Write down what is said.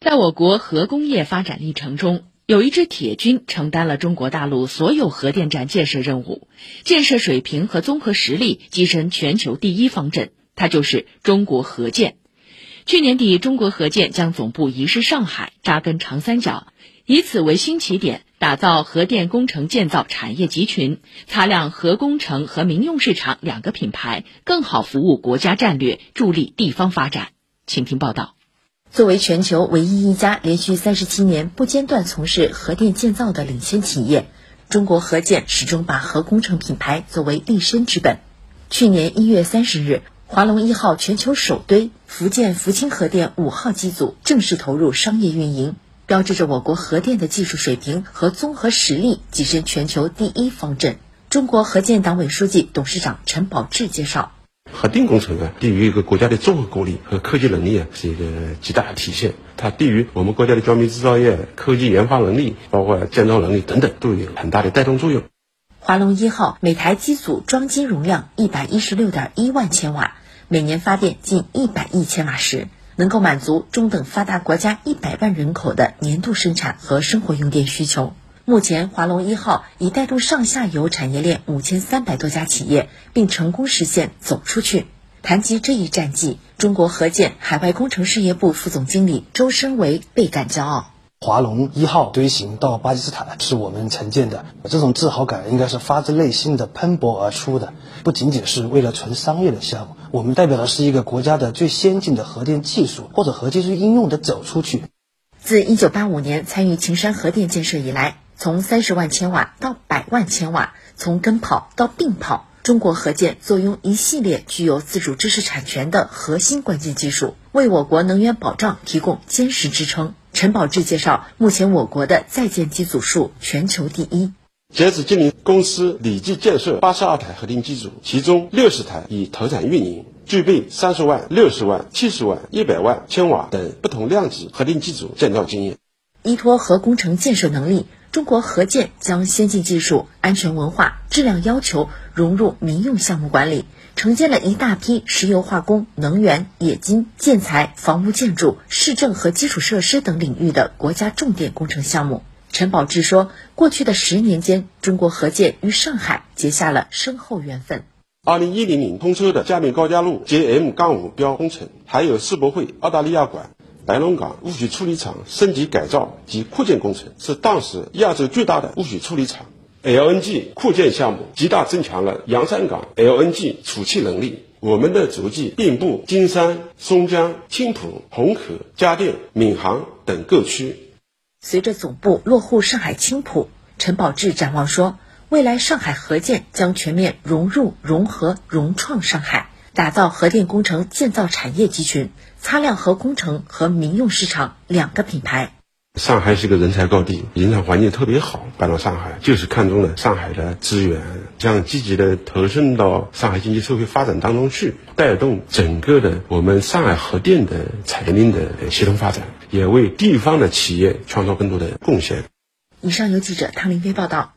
在我国核工业发展历程中，有一支铁军承担了中国大陆所有核电站建设任务，建设水平和综合实力跻身全球第一方阵。它就是中国核建。去年底，中国核建将总部移师上海，扎根长三角，以此为新起点，打造核电工程建造产业集群，擦亮核工程和民用市场两个品牌，更好服务国家战略，助力地方发展。请听报道。作为全球唯一一家连续三十七年不间断从事核电建造的领先企业，中国核建始终把核工程品牌作为立身之本。去年一月三十日，华龙一号全球首堆福建福清核电五号机组正式投入商业运营，标志着我国核电的技术水平和综合实力跻身全球第一方阵。中国核建党委书记、董事长陈宝志介绍。核电工程啊，对于一个国家的综合国力和科技能力啊，是一个极大的体现。它对于我们国家的装备制造业、科技研发能力，包括建造能力等等，都有很大的带动作用。华龙一号每台机组装机容量一百一十六点一万千瓦，每年发电近一百亿千瓦时，能够满足中等发达国家一百万人口的年度生产和生活用电需求。目前，华龙一号已带动上下游产业链五千三百多家企业，并成功实现走出去。谈及这一战绩，中国核建海外工程事业部副总经理周申维倍感骄傲。华龙一号推行到巴基斯坦是我们承建的，这种自豪感应该是发自内心的喷薄而出的，不仅仅是为了纯商业的项目，我们代表的是一个国家的最先进的核电技术或者核技术应用的走出去。自一九八五年参与秦山核电建设以来。从三十万千瓦到百万千瓦，从跟跑到并跑，中国核建坐拥一系列具有自主知识产权的核心关键技术，为我国能源保障提供坚实支撑。陈宝志介绍，目前我国的在建机组数全球第一。截止今年，公司累计建设八十二台核电机组，其中六十台已投产运营，具备三十万、六十万、七十万、一百万千瓦等不同量级核电机组建造经验。依托核工程建设能力。中国核建将先进技术、安全文化、质量要求融入民用项目管理，承接了一大批石油化工、能源、冶金、建材、房屋建筑、市政和基础设施等领域的国家重点工程项目。陈宝志说：“过去的十年间，中国核建与上海结下了深厚缘分。二零一零年通车的嘉闵高架路 JM- 杠五标工程，还有世博会澳大利亚馆。”白龙港污水处理厂升级改造及扩建工程是当时亚洲最大的污水处理厂。LNG 扩建项目极大增强了洋山港 LNG 储气能力。我们的足迹遍布金山、松江、青浦、红河、嘉定、闵行等各区。随着总部落户上海青浦，陈宝志展望说，未来上海合建将全面融入、融合、融创上海。打造核电工程建造产业集群，擦亮核工程和民用市场两个品牌。上海是个人才高地，营商环境特别好，搬到上海就是看中了上海的资源，将积极的投身到上海经济社会发展当中去，带动整个的我们上海核电的产业链的协同发展，也为地方的企业创造更多的贡献。以上由记者汤林飞报道。